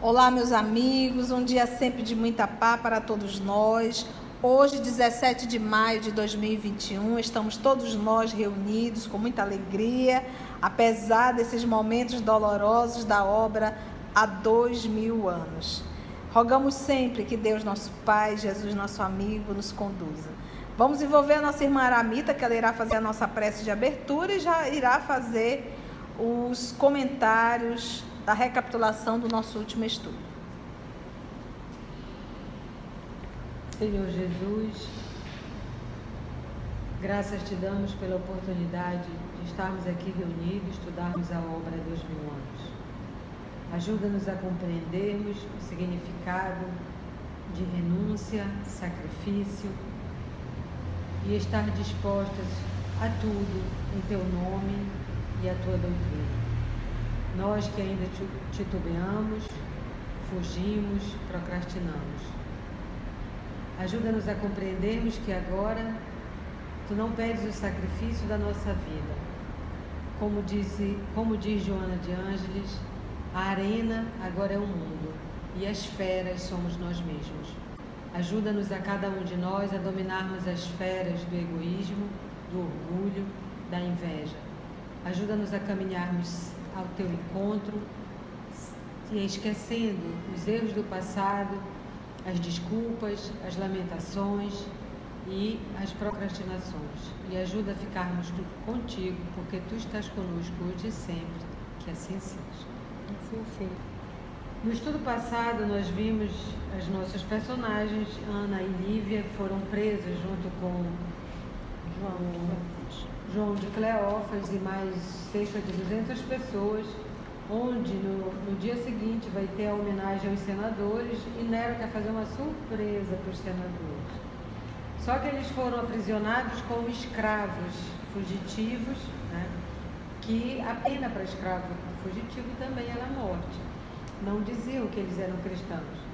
Olá, meus amigos, um dia sempre de muita paz para todos nós. Hoje, 17 de maio de 2021, estamos todos nós reunidos com muita alegria, apesar desses momentos dolorosos da obra há dois mil anos. Rogamos sempre que Deus, nosso Pai, Jesus, nosso amigo, nos conduza. Vamos envolver a nossa irmã Aramita, que ela irá fazer a nossa prece de abertura e já irá fazer os comentários da recapitulação do nosso último estudo. Senhor Jesus, graças te damos pela oportunidade de estarmos aqui reunidos, estudarmos a obra dos mil anos. Ajuda-nos a compreendermos o significado de renúncia, sacrifício e estar dispostas a tudo em teu nome e a tua doutrina. Nós que ainda titubeamos, fugimos, procrastinamos. Ajuda-nos a compreendermos que agora tu não pedes o sacrifício da nossa vida. Como, disse, como diz Joana de Ângeles, a arena agora é o mundo e as feras somos nós mesmos. Ajuda-nos a cada um de nós a dominarmos as feras do egoísmo, do orgulho, da inveja. Ajuda-nos a caminharmos ao teu encontro, esquecendo os erros do passado, as desculpas, as lamentações e as procrastinações. E ajuda a ficarmos contigo, porque tu estás conosco hoje e sempre, que assim seja. No estudo passado, nós vimos as nossas personagens, Ana e Lívia, foram presas junto com João João de Cleófas e mais cerca de 200 pessoas, onde no, no dia seguinte vai ter a homenagem aos senadores e Nero quer fazer uma surpresa para os senadores. Só que eles foram aprisionados como escravos fugitivos, né? que a pena para escravo fugitivo também era morte. Não diziam que eles eram cristãos.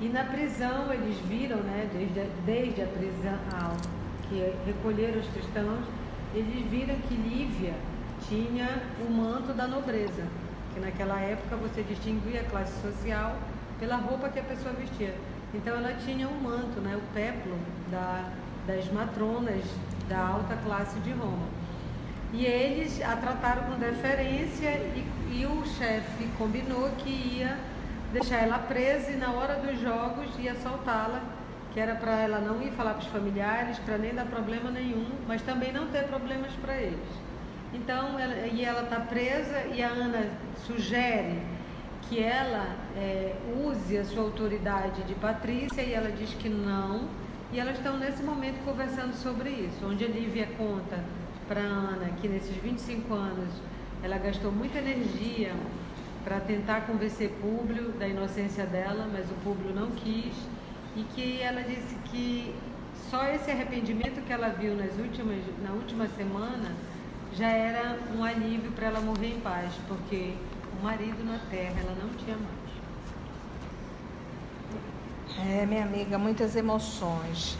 E na prisão eles viram, né, desde, a, desde a prisão que recolheram os cristãos, eles viram que Lívia tinha o manto da nobreza, que naquela época você distinguia a classe social pela roupa que a pessoa vestia. Então ela tinha um manto, né, o peplo da, das matronas da alta classe de Roma. E eles a trataram com deferência e, e o chefe combinou que ia deixar ela presa e na hora dos jogos ia soltá-la que era para ela não ir falar para os familiares, para nem dar problema nenhum, mas também não ter problemas para eles. Então, ela, e ela está presa e a Ana sugere que ela é, use a sua autoridade de Patrícia e ela diz que não. E elas estão nesse momento conversando sobre isso, onde a Lívia conta para Ana que nesses 25 anos ela gastou muita energia para tentar convencer Públio da inocência dela, mas o Públio não quis e que ela disse que só esse arrependimento que ela viu nas últimas, na última semana já era um alívio para ela morrer em paz, porque o marido na terra ela não tinha mais. É, minha amiga, muitas emoções.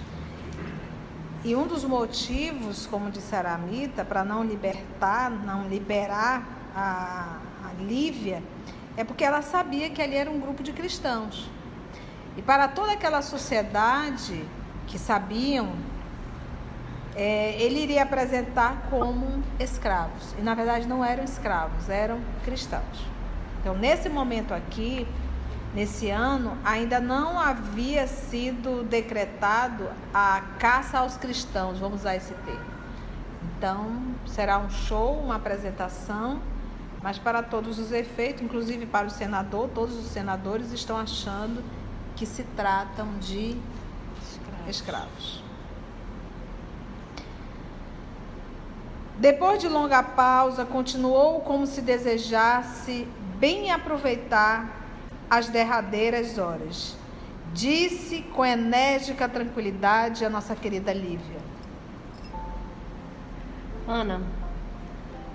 E um dos motivos, como disse Aramita, para não libertar, não liberar a, a Lívia, é porque ela sabia que ali era um grupo de cristãos. E para toda aquela sociedade que sabiam, é, ele iria apresentar como escravos. E na verdade não eram escravos, eram cristãos. Então, nesse momento aqui, nesse ano, ainda não havia sido decretado a caça aos cristãos, vamos usar esse termo. Então, será um show, uma apresentação, mas para todos os efeitos, inclusive para o senador, todos os senadores estão achando que se tratam de escravos. escravos. Depois de longa pausa, continuou como se desejasse bem aproveitar as derradeiras horas. Disse com enérgica tranquilidade a nossa querida Lívia. Ana,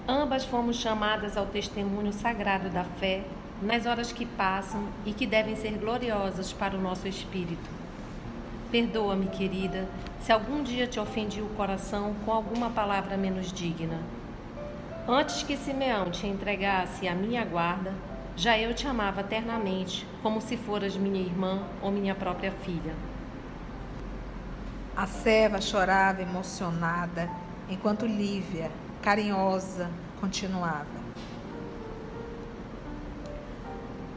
ambas fomos chamadas ao testemunho sagrado da fé nas horas que passam e que devem ser gloriosas para o nosso espírito. Perdoa-me, querida, se algum dia te ofendi o coração com alguma palavra menos digna. Antes que Simeão te entregasse à minha guarda, já eu te amava eternamente, como se foras minha irmã ou minha própria filha. A serva chorava emocionada, enquanto Lívia, carinhosa, continuava.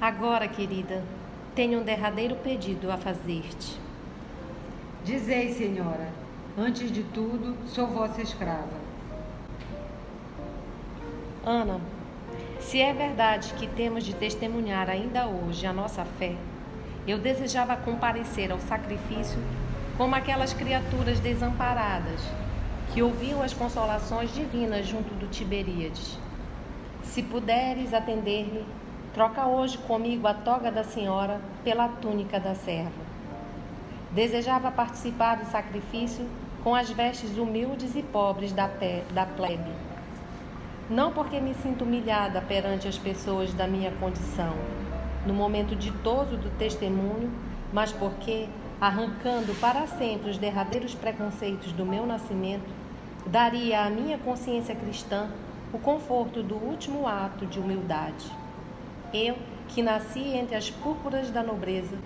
Agora, querida, tenho um derradeiro pedido a fazer-te. Dizei, senhora, antes de tudo, sou vossa escrava. Ana, se é verdade que temos de testemunhar ainda hoje a nossa fé, eu desejava comparecer ao sacrifício como aquelas criaturas desamparadas que ouviam as consolações divinas junto do Tiberíades. Se puderes atender-me, troca hoje comigo a toga da senhora pela túnica da serva. Desejava participar do sacrifício com as vestes humildes e pobres da, da plebe. Não porque me sinto humilhada perante as pessoas da minha condição, no momento ditoso do testemunho, mas porque, arrancando para sempre os derradeiros preconceitos do meu nascimento, daria à minha consciência cristã o conforto do último ato de humildade. Eu, que nasci entre as púrpuras da nobreza,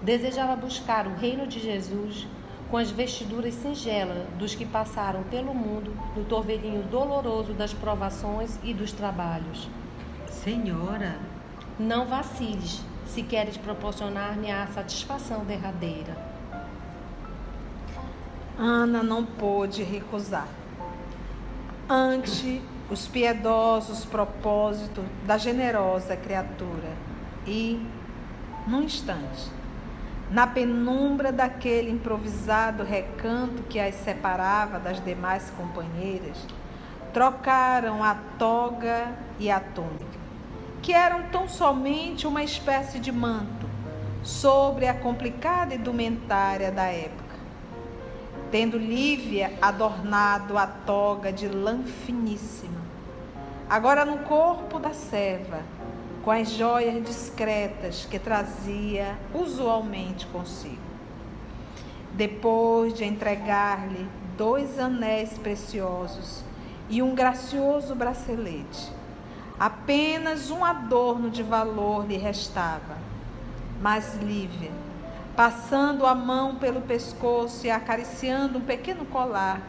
desejava buscar o reino de Jesus com as vestiduras singelas dos que passaram pelo mundo no torvelinho doloroso das provações e dos trabalhos. Senhora, não vaciles se queres proporcionar-me a satisfação derradeira. Ana não pôde recusar. Ante os piedosos propósitos da generosa criatura e, num instante, na penumbra daquele improvisado recanto que as separava das demais companheiras, trocaram a toga e a túnica, que eram tão somente uma espécie de manto sobre a complicada indumentária da época. Tendo Lívia adornado a toga de lã finíssima, agora no corpo da serva, com as joias discretas que trazia usualmente consigo. Depois de entregar-lhe dois anéis preciosos e um gracioso bracelete, apenas um adorno de valor lhe restava. Mas Lívia, passando a mão pelo pescoço e acariciando um pequeno colar,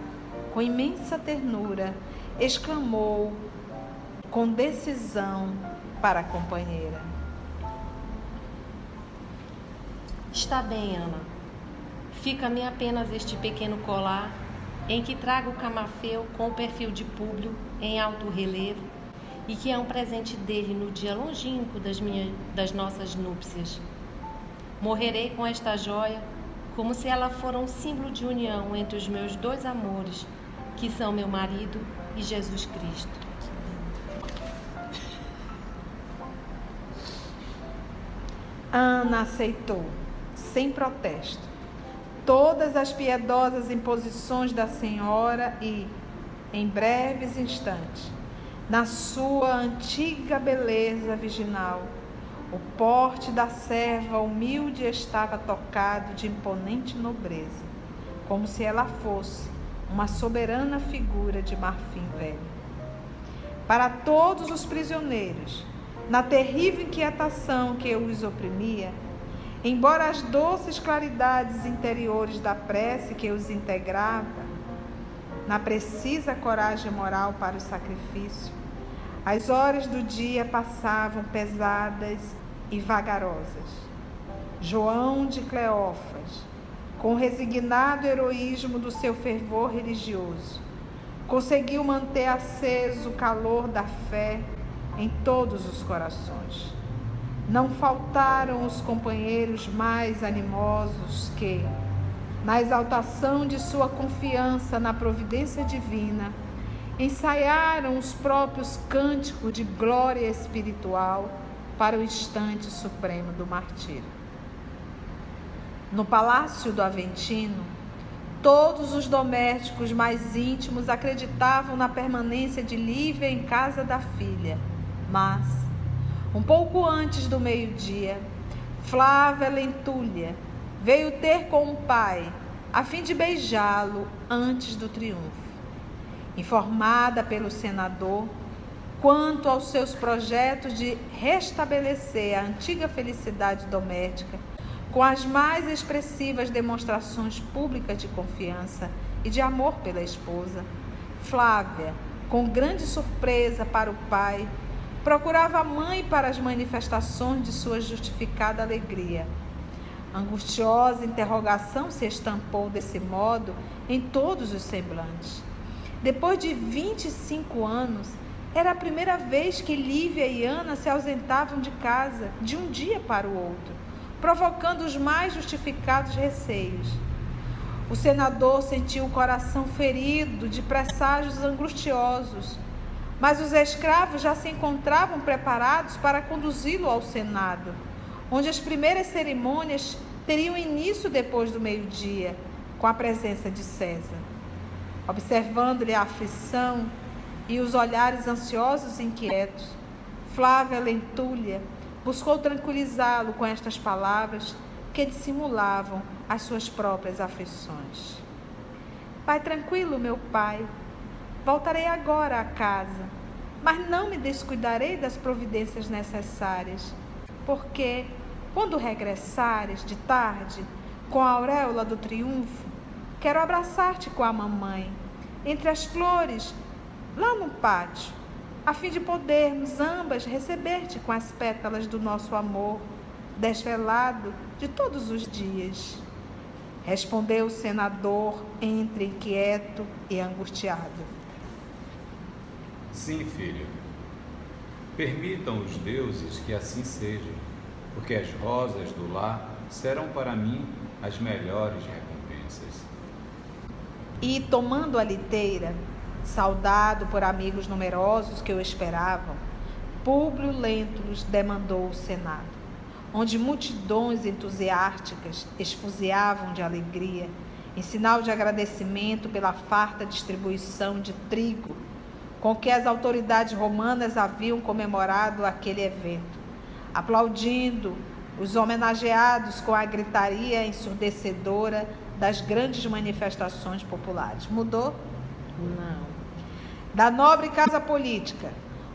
com imensa ternura, exclamou com decisão para a companheira. Está bem, Ana. Fica-me apenas este pequeno colar em que trago o camafeu com o perfil de Públio em alto relevo e que é um presente dele no dia longínquo das, minhas, das nossas núpcias. Morrerei com esta joia como se ela fora um símbolo de união entre os meus dois amores, que são meu marido e Jesus Cristo. Ana aceitou, sem protesto, todas as piedosas imposições da senhora e, em breves instantes, na sua antiga beleza virginal, o porte da serva humilde estava tocado de imponente nobreza, como se ela fosse uma soberana figura de marfim velho. Para todos os prisioneiros, na terrível inquietação que os oprimia, embora as doces claridades interiores da prece que os integrava, na precisa coragem moral para o sacrifício, as horas do dia passavam pesadas e vagarosas. João de Cleófas, com o resignado heroísmo do seu fervor religioso, conseguiu manter aceso o calor da fé em todos os corações. Não faltaram os companheiros mais animosos que, na exaltação de sua confiança na providência divina, ensaiaram os próprios cânticos de glória espiritual para o instante supremo do martírio. No palácio do Aventino, todos os domésticos mais íntimos acreditavam na permanência de Lívia em casa da filha mas, Um pouco antes do meio-dia, Flávia Lentulha veio ter com o pai a fim de beijá-lo antes do triunfo. Informada pelo senador quanto aos seus projetos de restabelecer a antiga felicidade doméstica, com as mais expressivas demonstrações públicas de confiança e de amor pela esposa, Flávia, com grande surpresa para o pai, procurava a mãe para as manifestações de sua justificada alegria. Angustiosa interrogação se estampou desse modo em todos os semblantes. Depois de 25 anos, era a primeira vez que Lívia e Ana se ausentavam de casa de um dia para o outro, provocando os mais justificados receios. O senador sentiu o coração ferido de presságios angustiosos, mas os escravos já se encontravam preparados para conduzi-lo ao Senado, onde as primeiras cerimônias teriam início depois do meio-dia, com a presença de César. Observando-lhe a aflição e os olhares ansiosos e inquietos, Flávia Lentulha buscou tranquilizá-lo com estas palavras que dissimulavam as suas próprias aflições. Pai tranquilo, meu pai, voltarei agora à casa, mas não me descuidarei das providências necessárias, porque, quando regressares de tarde, com a auréola do triunfo, quero abraçar-te com a mamãe, entre as flores lá no pátio, a fim de podermos ambas receber-te com as pétalas do nosso amor, desvelado de todos os dias. Respondeu o senador, entre inquieto e angustiado. Sim, filho. Permitam os deuses que assim seja, porque as rosas do lar serão para mim as melhores recompensas. E tomando a liteira, Saudado por amigos numerosos que o esperavam, Públio Lentulus demandou o Senado, onde multidões entusiásticas esfuziavam de alegria, em sinal de agradecimento pela farta distribuição de trigo com que as autoridades romanas haviam comemorado aquele evento, aplaudindo os homenageados com a gritaria ensurdecedora das grandes manifestações populares. Mudou? Não da nobre casa política,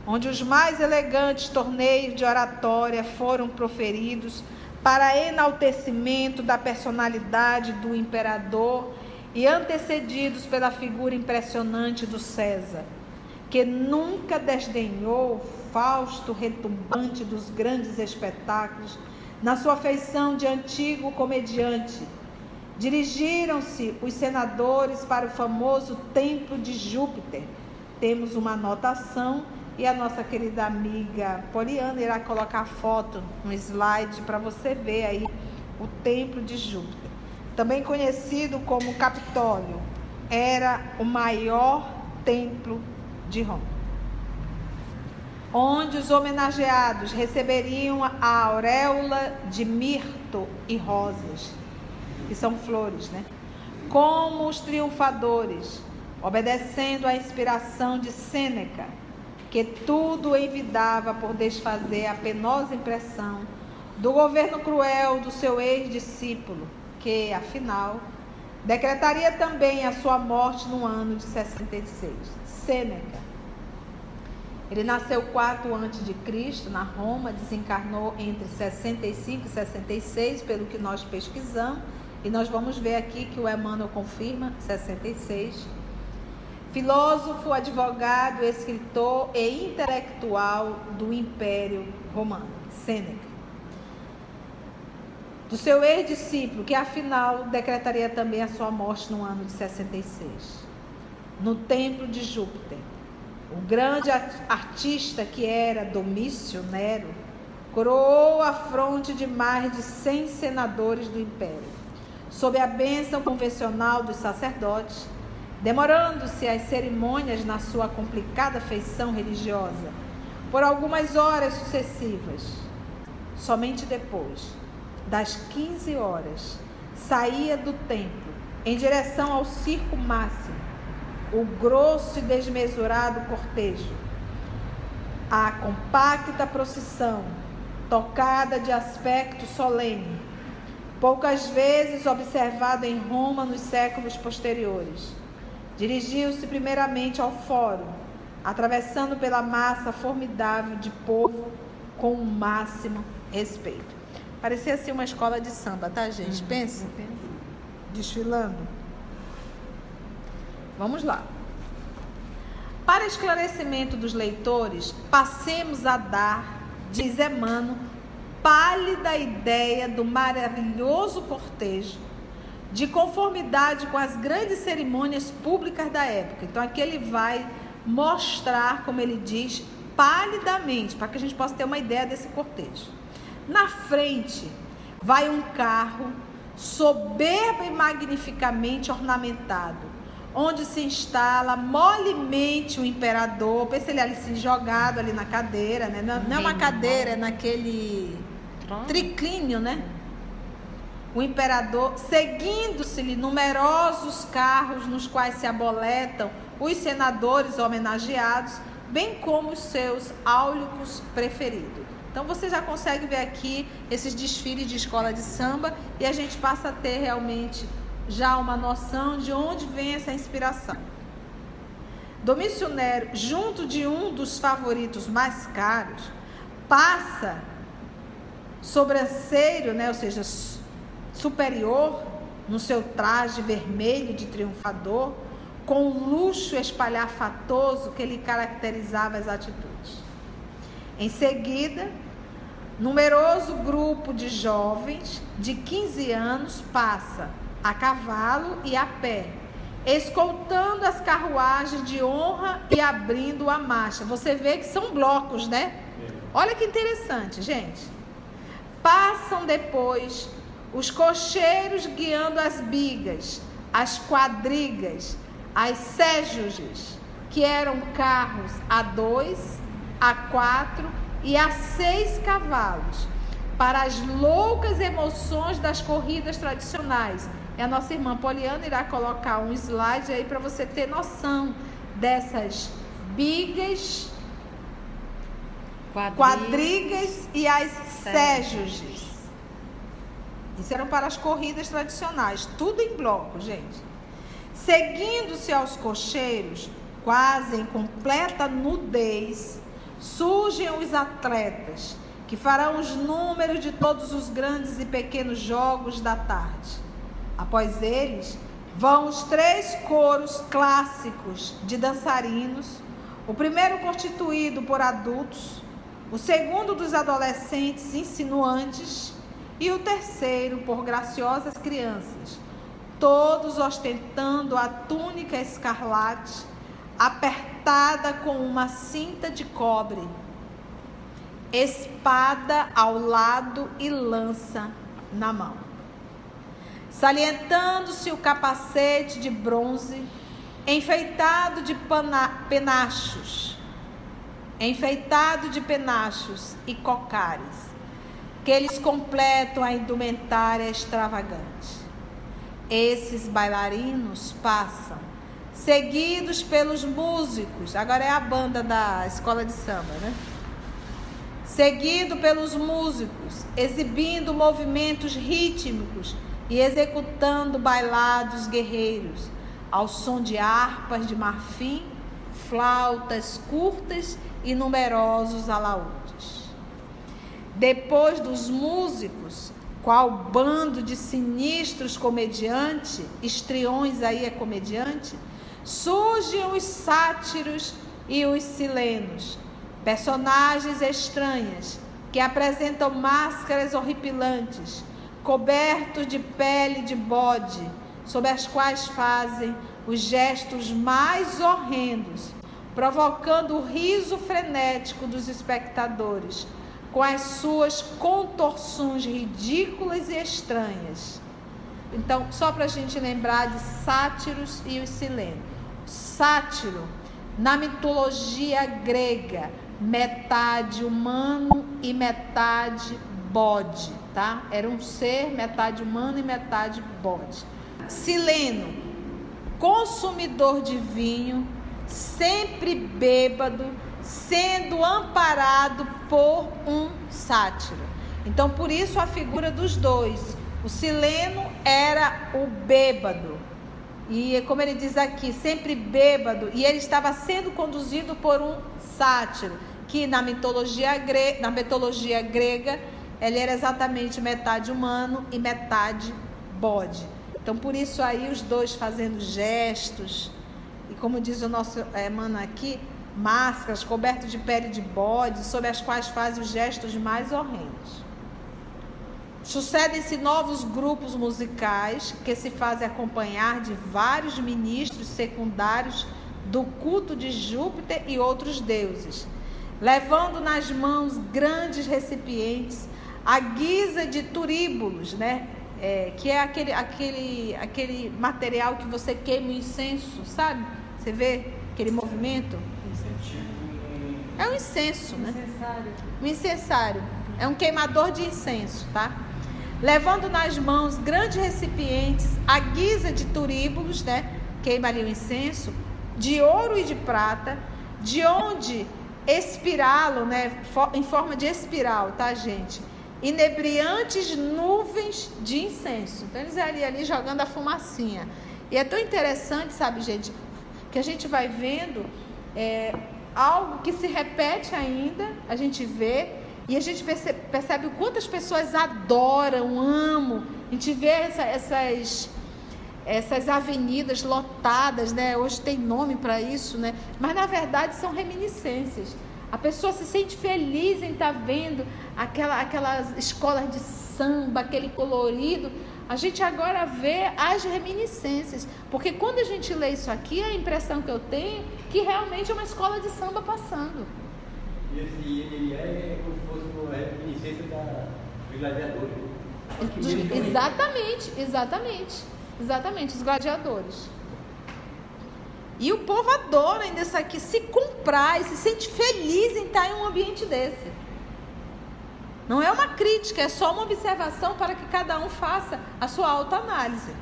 onde os mais elegantes torneios de oratória foram proferidos para enaltecimento da personalidade do imperador e antecedidos pela figura impressionante do César, que nunca desdenhou o fausto retumbante dos grandes espetáculos na sua feição de antigo comediante. Dirigiram-se os senadores para o famoso templo de Júpiter, temos uma anotação e a nossa querida amiga Poliana irá colocar a foto no slide para você ver aí o templo de Júpiter. Também conhecido como Capitólio, era o maior templo de Roma. Onde os homenageados receberiam a auréola de mirto e rosas, que são flores, né? Como os triunfadores obedecendo à inspiração de Sêneca, que tudo envidava por desfazer a penosa impressão do governo cruel do seu ex-discípulo, que, afinal, decretaria também a sua morte no ano de 66. Sêneca. Ele nasceu 4 antes de Cristo na Roma, desencarnou entre 65 e 66, pelo que nós pesquisamos, e nós vamos ver aqui que o Emmanuel confirma 66 filósofo, advogado, escritor e intelectual do Império Romano, Sêneca. Do seu ex-discípulo, que afinal decretaria também a sua morte no ano de 66, no templo de Júpiter. O grande artista que era Domício Nero coroou a fronte de mais de 100 senadores do império. Sob a bênção convencional dos sacerdotes, demorando-se as cerimônias na sua complicada feição religiosa por algumas horas sucessivas. Somente depois das 15 horas saía do templo em direção ao circo máximo o grosso e desmesurado cortejo. a compacta procissão, tocada de aspecto solene, poucas vezes observada em Roma nos séculos posteriores. Dirigiu-se primeiramente ao fórum, atravessando pela massa formidável de povo com o máximo respeito. Parecia assim uma escola de samba, tá, gente? Uhum. Pensa. Desfilando. Vamos lá. Para esclarecimento dos leitores, passemos a dar, diz Emmanuel, pálida ideia do maravilhoso cortejo, de conformidade com as grandes cerimônias públicas da época. Então aqui ele vai mostrar, como ele diz, palidamente, para que a gente possa ter uma ideia desse cortejo. Na frente vai um carro soberbo e magnificamente ornamentado, onde se instala molemente o imperador. Pensa ele ali se jogado ali na cadeira, né? Não, não é uma cadeira, é naquele triclínio, né? O imperador, seguindo-se-lhe numerosos carros nos quais se aboletam os senadores homenageados, bem como os seus áulicos preferidos. Então você já consegue ver aqui esses desfiles de escola de samba e a gente passa a ter realmente já uma noção de onde vem essa inspiração. Domício Nero, junto de um dos favoritos mais caros, passa sobranceiro, né, ou seja, superior, no seu traje vermelho de triunfador, com o luxo espalhafatoso que lhe caracterizava as atitudes. Em seguida, numeroso grupo de jovens de 15 anos passa a cavalo e a pé, escoltando as carruagens de honra e abrindo a marcha. Você vê que são blocos, né? Olha que interessante, gente. Passam depois os cocheiros guiando as bigas, as quadrigas, as séjuges, que eram carros a dois, a quatro e a seis cavalos, para as loucas emoções das corridas tradicionais. E a nossa irmã Poliana irá colocar um slide aí para você ter noção dessas bigas, quadrigas e as séjuges. Isso eram para as corridas tradicionais, tudo em bloco, gente. Seguindo-se aos cocheiros, quase em completa nudez, surgem os atletas, que farão os números de todos os grandes e pequenos jogos da tarde. Após eles, vão os três coros clássicos de dançarinos, o primeiro constituído por adultos, o segundo dos adolescentes insinuantes e o terceiro por graciosas crianças, todos ostentando a túnica escarlate, apertada com uma cinta de cobre, espada ao lado e lança na mão. Salientando-se o capacete de bronze, enfeitado de penachos, enfeitado de penachos e cocares, que eles completam a indumentária extravagante. Esses bailarinos passam, seguidos pelos músicos, agora é a banda da escola de samba, né? Seguido pelos músicos, exibindo movimentos rítmicos e executando bailados guerreiros, ao som de harpas de marfim, flautas curtas e numerosos alaúdes. Depois dos músicos, qual bando de sinistros comediantes, estriões aí é comediante, surgem os sátiros e os silenos, personagens estranhas que apresentam máscaras horripilantes, cobertos de pele de bode, sob as quais fazem os gestos mais horrendos, provocando o riso frenético dos espectadores com as suas contorções ridículas e estranhas. Então, só para a gente lembrar de sátiros e os silenos. Sátiro, na mitologia grega, metade humano e metade bode, tá? Era um ser metade humano e metade bode. Sileno, consumidor de vinho, sempre bêbado, sendo amparado por um sátiro. Então, por isso a figura dos dois. O sileno era o bêbado. E como ele diz aqui, sempre bêbado, e ele estava sendo conduzido por um sátiro, que na mitologia, gre... na mitologia grega, ele era exatamente metade humano e metade bode. Então, por isso aí os dois fazendo gestos, e como diz o nosso é, mano aqui, máscaras cobertas de pele de bode, sobre as quais fazem os gestos mais horrendos. Sucedem-se novos grupos musicais que se fazem acompanhar de vários ministros secundários do culto de Júpiter e outros deuses, levando nas mãos grandes recipientes à guisa de turíbulos, né? É, que é aquele, aquele, aquele material que você queima o incenso, sabe? Você vê aquele movimento? É um incenso, né? Um incensário. É um queimador de incenso, tá? levando nas mãos grandes recipientes à guisa de turíbulos, né? Queima ali o incenso, de ouro e de prata, de onde espiralo, né? Em forma de espiral, tá, gente? Inebriantes nuvens de incenso. Então eles ali, ali jogando a fumacinha. E é tão interessante, sabe, gente, que a gente vai vendo é, algo que se repete ainda, a gente vê e a gente percebe, percebe o quanto as pessoas adoram, amam. A gente vê essa, essas, essas avenidas lotadas, né? Hoje tem nome para isso, né? Mas na verdade são reminiscências. A pessoa se sente feliz em estar tá vendo aquela, aquelas escolas de samba, aquele colorido. A gente agora vê as reminiscências. Porque quando a gente lê isso aqui, a impressão que eu tenho é que realmente é uma escola de samba passando. E esse ele é como se fosse uma reminiscência da, dos gladiadores. Exatamente, exatamente. Exatamente, os gladiadores. E o povo adora ainda isso aqui, se comprar e se sente feliz em estar em um ambiente desse. Não é uma crítica, é só uma observação para que cada um faça a sua autoanálise.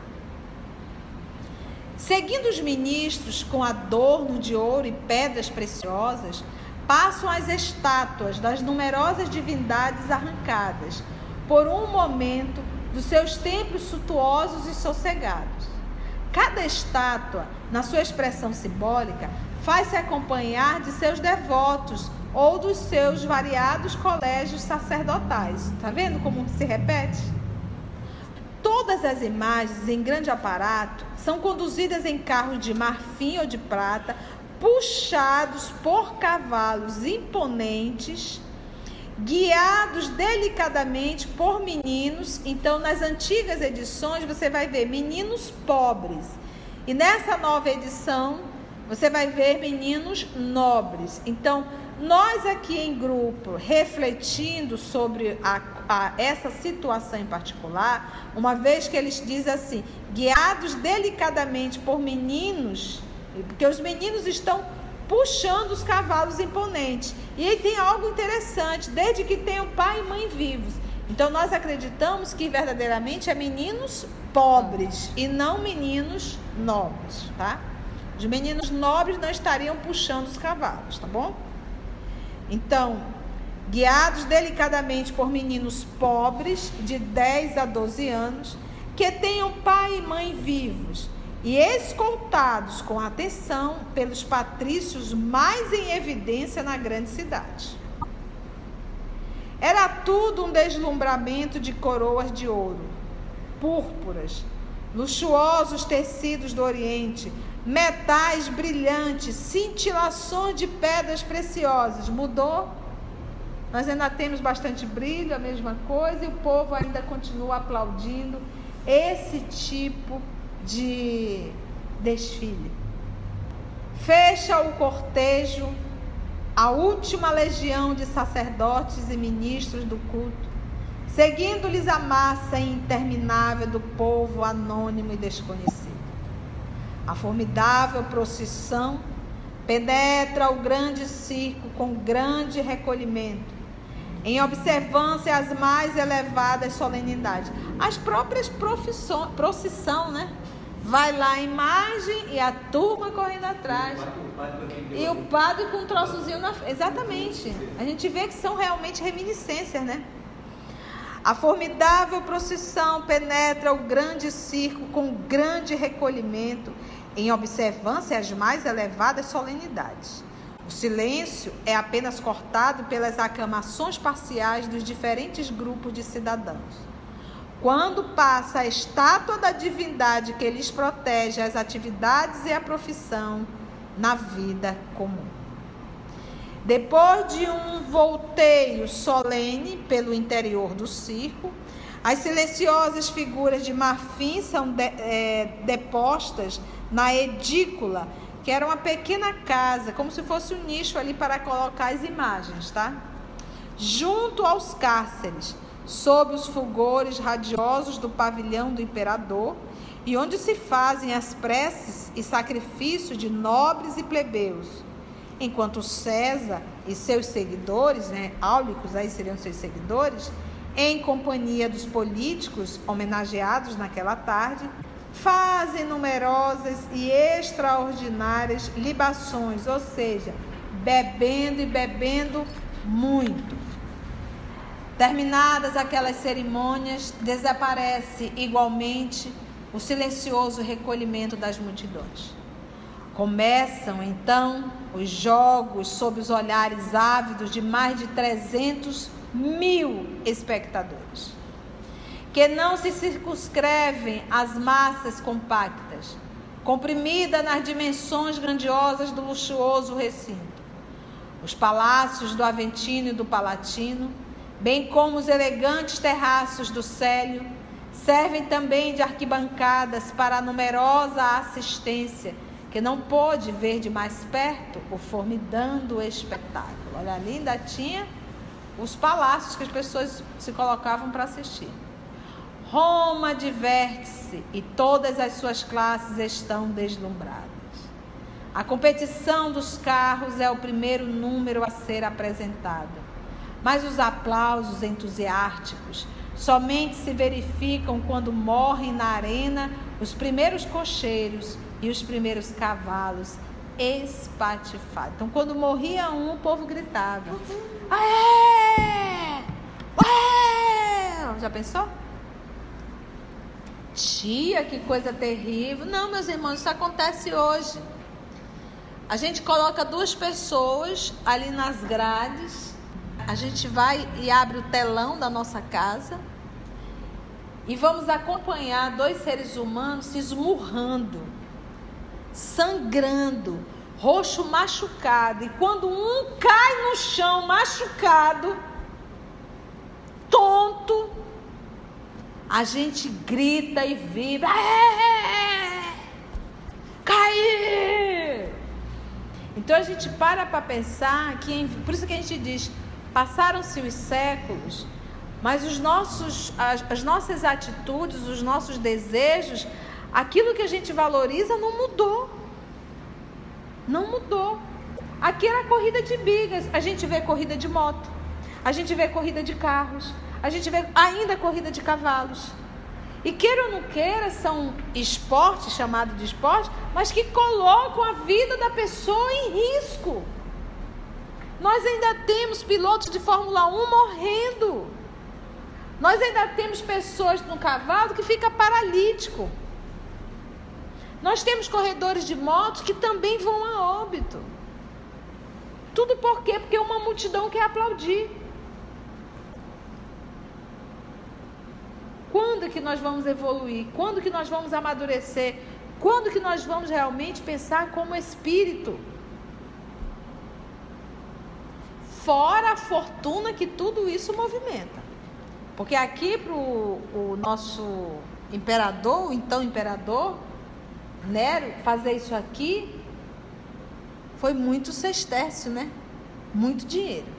Seguindo os ministros com adorno de ouro e pedras preciosas, passam as estátuas das numerosas divindades arrancadas, por um momento, dos seus templos suntuosos e sossegados. Cada estátua, na sua expressão simbólica, faz-se acompanhar de seus devotos ou dos seus variados colégios sacerdotais. Está vendo como se repete? Todas as imagens em grande aparato são conduzidas em carros de marfim ou de prata, puxados por cavalos imponentes, guiados delicadamente por meninos. Então, nas antigas edições, você vai ver meninos pobres. E nessa nova edição, você vai ver meninos nobres. Então, nós aqui em grupo, refletindo sobre a, a, essa situação em particular, uma vez que eles dizem assim, guiados delicadamente por meninos porque os meninos estão puxando os cavalos imponentes. E aí tem algo interessante, desde que tenham pai e mãe vivos. Então nós acreditamos que verdadeiramente é meninos pobres e não meninos nobres, tá? Os meninos nobres não estariam puxando os cavalos, tá bom? Então, guiados delicadamente por meninos pobres de 10 a 12 anos, que tenham pai e mãe vivos e escoltados com atenção pelos patrícios mais em evidência na grande cidade. Era tudo um deslumbramento de coroas de ouro, púrpuras, luxuosos tecidos do Oriente, metais brilhantes, cintilações de pedras preciosas. Mudou? Nós ainda temos bastante brilho, a mesma coisa, e o povo ainda continua aplaudindo esse tipo de de desfile. Fecha o cortejo a última legião de sacerdotes e ministros do culto, seguindo-lhes a massa interminável do povo anônimo e desconhecido. A formidável procissão penetra o grande circo com grande recolhimento, em observância às mais elevadas solenidades. As próprias procissão, né? Vai lá a imagem e a turma correndo atrás. E o padre com um troçozinho na Exatamente. A gente vê que são realmente reminiscências, né? A formidável procissão penetra o grande circo com grande recolhimento, em observância às mais elevadas solenidades. O silêncio é apenas cortado pelas aclamações parciais dos diferentes grupos de cidadãos. Quando passa a estátua da divindade que lhes protege as atividades e a profissão na vida comum. Depois de um volteio solene pelo interior do circo, as silenciosas figuras de marfim são de, é, depostas na edícula, que era uma pequena casa, como se fosse um nicho ali para colocar as imagens, tá? Junto aos cárceres sob os fulgores radiosos do pavilhão do imperador, e onde se fazem as preces e sacrifícios de nobres e plebeus, enquanto César e seus seguidores, né, áulicos aí seriam seus seguidores, em companhia dos políticos homenageados naquela tarde, fazem numerosas e extraordinárias libações, ou seja, bebendo e bebendo muito. Terminadas aquelas cerimônias, desaparece igualmente o silencioso recolhimento das multidões. Começam então os jogos sob os olhares ávidos de mais de 300 mil espectadores, que não se circunscrevem às massas compactas, comprimida nas dimensões grandiosas do luxuoso recinto. Os palácios do Aventino e do Palatino bem como os elegantes terraços do Célio, servem também de arquibancadas para a numerosa assistência que não pôde ver de mais perto o formidando espetáculo. Olha, ali ainda tinha os palácios que as pessoas se colocavam para assistir. Roma diverte-se e todas as suas classes estão deslumbradas. A competição dos carros é o primeiro número a ser apresentado mas os aplausos entusiásticos somente se verificam quando morrem na arena os primeiros cocheiros e os primeiros cavalos espatifados. Então, quando morria um, o povo gritava: Aê! Aê! Já pensou? Tia, que coisa terrível. Não, meus irmãos, isso acontece hoje. A gente coloca duas pessoas ali nas grades a gente vai e abre o telão da nossa casa e vamos acompanhar dois seres humanos se esmurrando, sangrando, roxo machucado. E quando um cai no chão machucado, a gente grita e vibra. É, cair! Então a gente para para pensar que, por isso que a gente diz, Passaram-se os séculos, mas os nossos, as, as nossas atitudes, os nossos desejos, aquilo que a gente valoriza não mudou. Não mudou. Aqui era corrida de bigas, a gente vê corrida de moto, a gente vê corrida de carros, a gente vê ainda corrida de cavalos. E queira ou não queira, são esportes chamados de esporte, mas que colocam a vida da pessoa em risco. Nós ainda temos pilotos de Fórmula 1 morrendo. Nós ainda temos pessoas no cavalo que fica paralítico. Nós temos corredores de motos que também vão a óbito. Tudo por quê? Porque uma multidão quer aplaudir. Quando que nós vamos evoluir? Quando que nós vamos amadurecer? Quando que nós vamos realmente pensar como espírito? fora a fortuna que tudo isso movimenta. Porque aqui para o nosso imperador, o então imperador, Nero, fazer isso aqui foi muito sestércio, né? Muito dinheiro.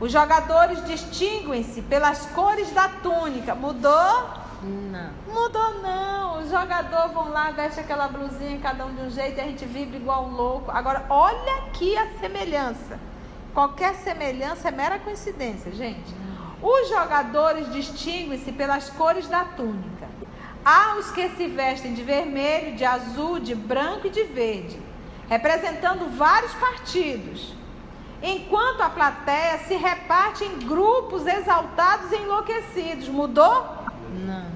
Os jogadores distinguem-se pelas cores da túnica. Mudou? Não. Mudou não. Os jogadores vão lá, vestem aquela blusinha, cada um de um jeito, e a gente vibra igual um louco. Agora, olha aqui a semelhança. Qualquer semelhança é mera coincidência, gente. Os jogadores distinguem-se pelas cores da túnica. Há os que se vestem de vermelho, de azul, de branco e de verde, representando vários partidos, enquanto a plateia se reparte em grupos exaltados e enlouquecidos. Mudou? Não.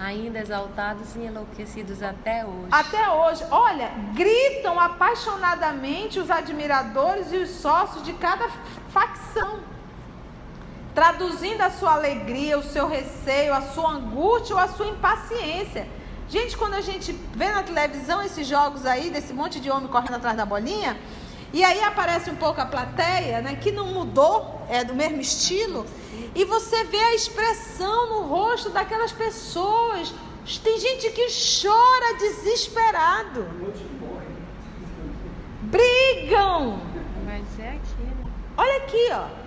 Ainda exaltados e enlouquecidos até hoje. Até hoje. Olha, gritam apaixonadamente os admiradores e os sócios de cada facção traduzindo a sua alegria, o seu receio, a sua angústia ou a sua impaciência. Gente, quando a gente vê na televisão esses jogos aí, desse monte de homem correndo atrás da bolinha, e aí aparece um pouco a plateia, né, que não mudou, é do mesmo estilo, e você vê a expressão no rosto daquelas pessoas. Tem gente que chora desesperado. Brigam. Mas é aqui, né? Olha aqui, ó.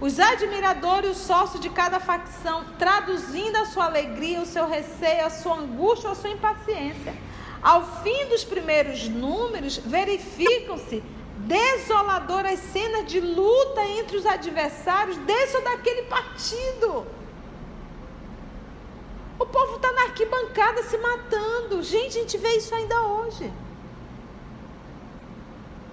Os admiradores e os sócios de cada facção, traduzindo a sua alegria, o seu receio, a sua angústia a sua impaciência. Ao fim dos primeiros números, verificam-se desoladoras cenas de luta entre os adversários desse ou daquele partido. O povo está na arquibancada se matando. Gente, a gente vê isso ainda hoje.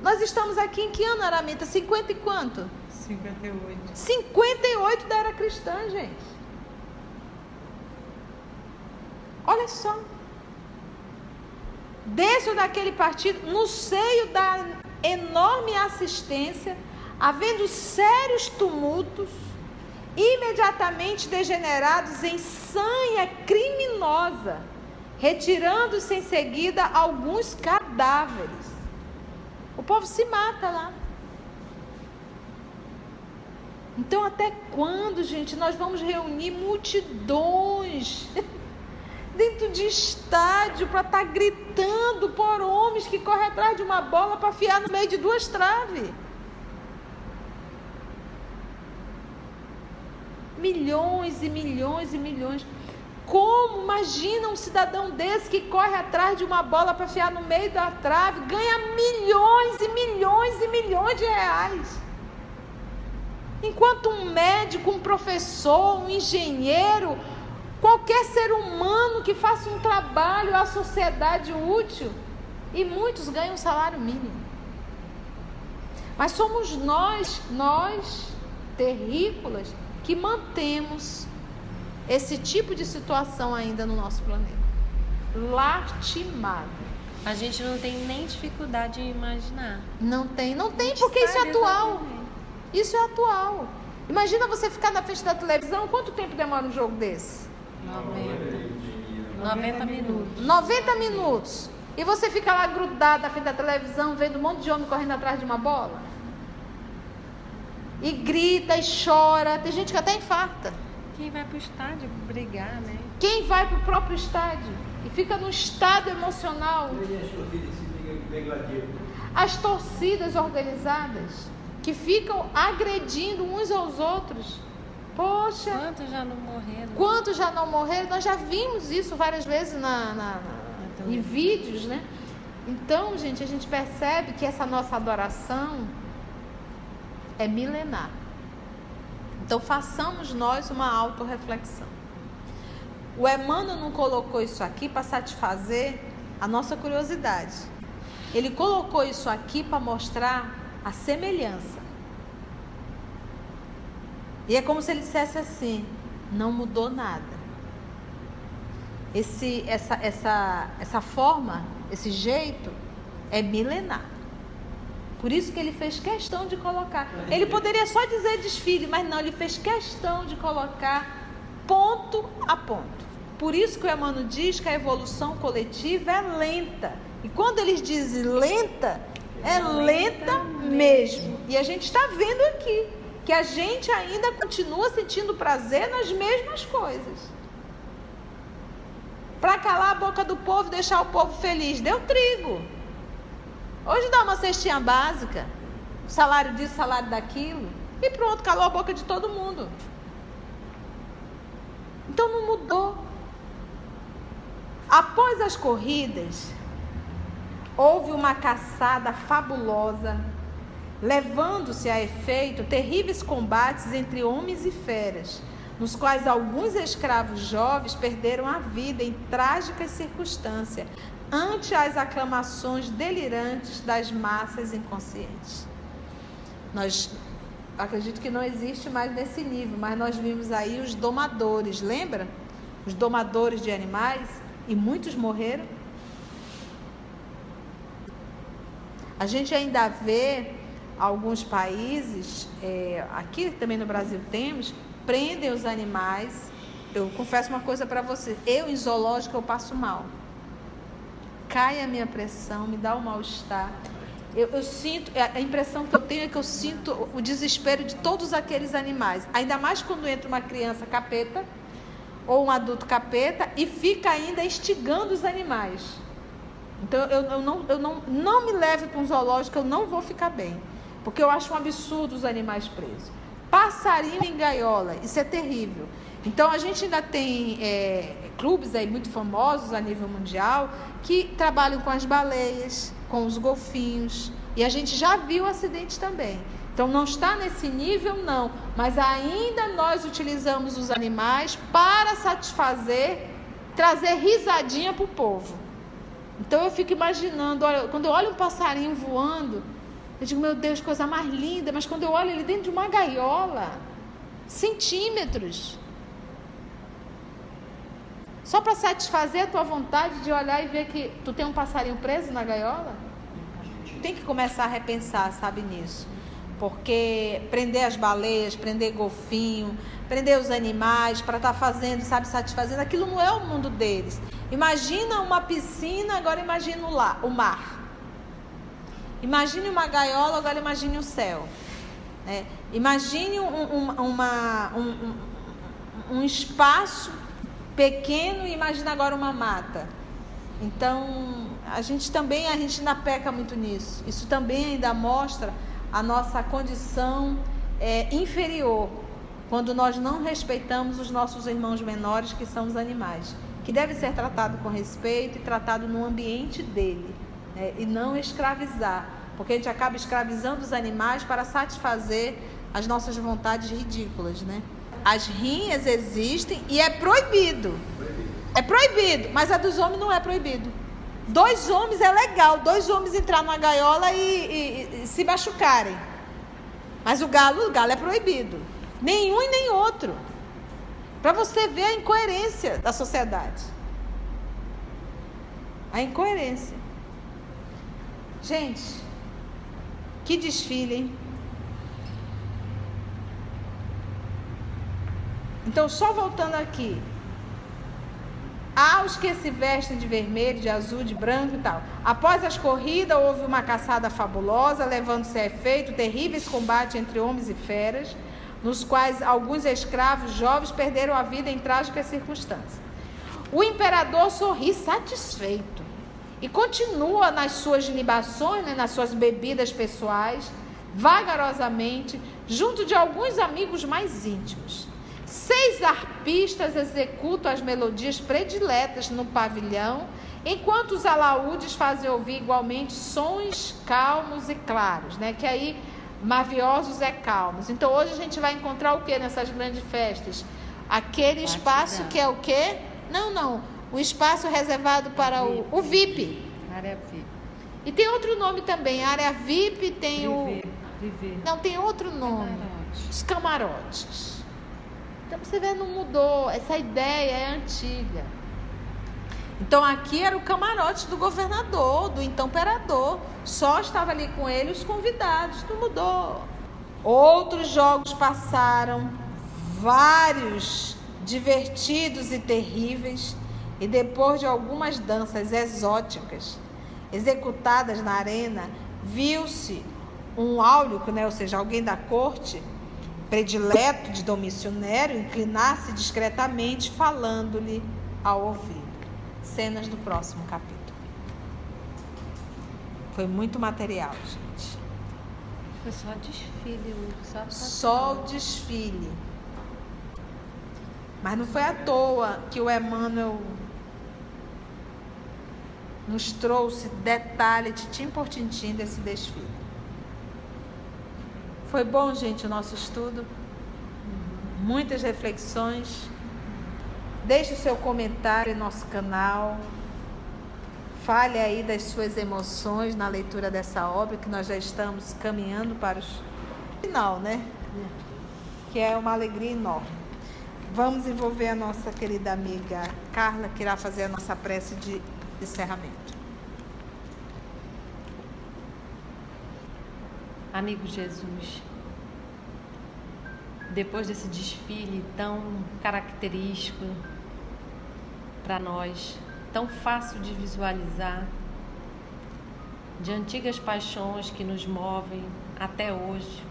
Nós estamos aqui em que ano, Aramita? 50 e quanto? 58. 58 da era cristã, gente. Olha só. Ou daquele partido, no seio da enorme assistência, havendo sérios tumultos, imediatamente degenerados em sanha criminosa, retirando-se em seguida alguns cadáveres. O povo se mata lá. Então, até quando, gente, nós vamos reunir multidões dentro de estádio para estar tá gritando por homens que correm atrás de uma bola para afiar no meio de duas traves? Milhões e milhões e milhões. Como imagina um cidadão desse que corre atrás de uma bola para afiar no meio da trave, ganha milhões e milhões e milhões de reais? Enquanto um médico, um professor, um engenheiro, qualquer ser humano que faça um trabalho à sociedade útil, e muitos ganham um salário mínimo. Mas somos nós, nós, terrícolas, que mantemos esse tipo de situação ainda no nosso planeta. Lastimável. A gente não tem nem dificuldade em imaginar. Não tem, não tem, porque isso é atual. Exatamente. Isso é atual. Imagina você ficar na frente da televisão, quanto tempo demora um jogo desse? 90. 90 minutos. 90 minutos. E você fica lá grudado na frente da televisão, vendo um monte de homem correndo atrás de uma bola? E grita e chora. Tem gente que até infarta. Quem vai para o estádio brigar, né? Quem vai para o próprio estádio e fica no estado emocional. As torcidas organizadas que ficam agredindo uns aos outros. Poxa. Quantos já não morreram? Quantos já não morreram? Nós já vimos isso várias vezes na, na, na então, em vídeos, né? Então, gente, a gente percebe que essa nossa adoração é milenar. Então, façamos nós uma autorreflexão. O Emmanuel não colocou isso aqui para satisfazer a nossa curiosidade. Ele colocou isso aqui para mostrar a semelhança. E é como se ele dissesse assim: não mudou nada. Esse, essa, essa, essa forma, esse jeito é milenar. Por isso que ele fez questão de colocar. Ele poderia só dizer desfile, mas não, ele fez questão de colocar ponto a ponto. Por isso que o Emmanuel diz que a evolução coletiva é lenta. E quando eles dizem lenta, é lenta mesmo. E a gente está vendo aqui que a gente ainda continua sentindo prazer nas mesmas coisas. Para calar a boca do povo deixar o povo feliz, deu trigo. Hoje dá uma cestinha básica, salário disso, salário daquilo, e pronto, calou a boca de todo mundo. Então não mudou. Após as corridas, houve uma caçada fabulosa, levando-se a efeito terríveis combates entre homens e feras, nos quais alguns escravos jovens perderam a vida em trágicas circunstâncias, ante as aclamações delirantes das massas inconscientes. Nós acredito que não existe mais nesse nível, mas nós vimos aí os domadores, lembra? Os domadores de animais e muitos morreram. A gente ainda vê alguns países, é, aqui também no Brasil temos, prendem os animais. Eu confesso uma coisa para você, eu em zoológico eu passo mal. Cai a minha pressão, me dá um mal-estar. Eu, eu, sinto, a impressão que eu tenho é que eu sinto o desespero de todos aqueles animais. Ainda mais quando entra uma criança capeta ou um adulto capeta e fica ainda instigando os animais. Então eu, eu, não, eu não, não me leve para um zoológico, eu não vou ficar bem. Porque eu acho um absurdo os animais presos. Passarinho em gaiola, isso é terrível. Então a gente ainda tem é, clubes aí muito famosos a nível mundial que trabalham com as baleias, com os golfinhos. E a gente já viu acidentes também. Então não está nesse nível, não. Mas ainda nós utilizamos os animais para satisfazer, trazer risadinha para o povo. Então eu fico imaginando, olha, quando eu olho um passarinho voando, eu digo, meu Deus, coisa mais linda, mas quando eu olho ele dentro de uma gaiola, centímetros, só para satisfazer a tua vontade de olhar e ver que tu tem um passarinho preso na gaiola? Tem que começar a repensar, sabe, nisso. Porque prender as baleias, prender golfinho, prender os animais para estar tá fazendo, sabe, satisfazendo, aquilo não é o mundo deles. Imagina uma piscina, agora imagina o, o mar. Imagine uma gaiola, agora imagine o céu. É, imagine um, um, uma, um, um, espaço pequeno e imagine agora uma mata. Então, a gente também, a gente ainda peca muito nisso. Isso também ainda mostra a nossa condição é, inferior, quando nós não respeitamos os nossos irmãos menores, que são os animais, que deve ser tratado com respeito e tratado no ambiente dele é, e não escravizar, porque a gente acaba escravizando os animais para satisfazer as nossas vontades ridículas, né? As rinhas existem e é proibido. É proibido, mas a dos homens não é proibido. Dois homens é legal, dois homens entrar numa gaiola e, e, e se machucarem. Mas o galo, o galo é proibido. Nenhum e nem outro. Para você ver a incoerência da sociedade. A incoerência. Gente, que desfile, hein? Então, só voltando aqui. Há os que se vestem de vermelho, de azul, de branco e tal. Após as corridas, houve uma caçada fabulosa, levando-se a efeito terríveis combates entre homens e feras, nos quais alguns escravos jovens perderam a vida em trágicas circunstâncias. O imperador sorri satisfeito e continua nas suas libações, né, nas suas bebidas pessoais, vagarosamente, junto de alguns amigos mais íntimos. Seis arpistas executam as melodias prediletas no pavilhão, enquanto os alaúdes fazem ouvir igualmente sons calmos e claros, né? Que aí maviosos é calmos. Então hoje a gente vai encontrar o que nessas grandes festas? Aquele espaço que é o quê? Não, não o espaço reservado para o, o VIP. Área VIP. E tem outro nome também, área VIP tem o. Não, tem outro nome. Camarotes. Os camarotes. Então você vê, não mudou. Essa ideia é antiga. Então aqui era o camarote do governador, do então imperador. Só estava ali com ele os convidados, não mudou. Outros jogos passaram, vários divertidos e terríveis. E depois de algumas danças exóticas executadas na arena, viu-se um áulico, né, ou seja, alguém da corte, predileto de Domício Nero, inclinar-se discretamente, falando-lhe ao ouvido. Cenas do próximo capítulo. Foi muito material, gente. Foi só desfile, só, só o desfile. Mas não foi à toa que o Emmanuel nos trouxe detalhe, tintim por tintim desse desfile. Foi bom, gente, o nosso estudo? muitas reflexões. Deixe o seu comentário em nosso canal. Fale aí das suas emoções na leitura dessa obra, que nós já estamos caminhando para o final, né? Que é uma alegria enorme. Vamos envolver a nossa querida amiga Carla, que irá fazer a nossa prece de encerramento. Amigo Jesus, depois desse desfile tão característico para nós, tão fácil de visualizar, de antigas paixões que nos movem até hoje,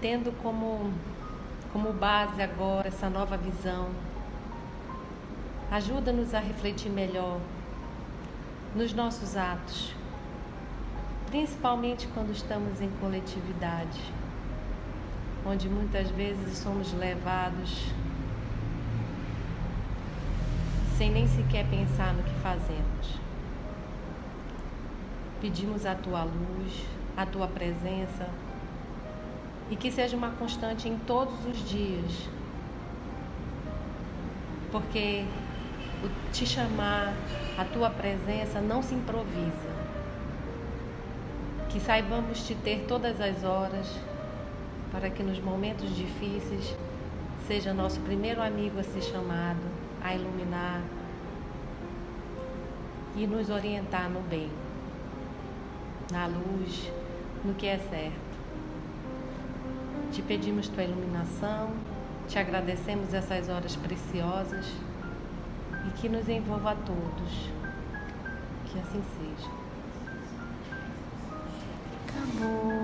tendo como, como base agora essa nova visão. Ajuda-nos a refletir melhor nos nossos atos, principalmente quando estamos em coletividade, onde muitas vezes somos levados sem nem sequer pensar no que fazemos. Pedimos a tua luz, a tua presença e que seja uma constante em todos os dias. Porque o te chamar, a tua presença não se improvisa. Que saibamos te ter todas as horas, para que nos momentos difíceis seja nosso primeiro amigo a ser chamado, a iluminar e nos orientar no bem, na luz, no que é certo. Te pedimos tua iluminação, te agradecemos essas horas preciosas e que nos envolva a todos. Que assim seja. Acabou.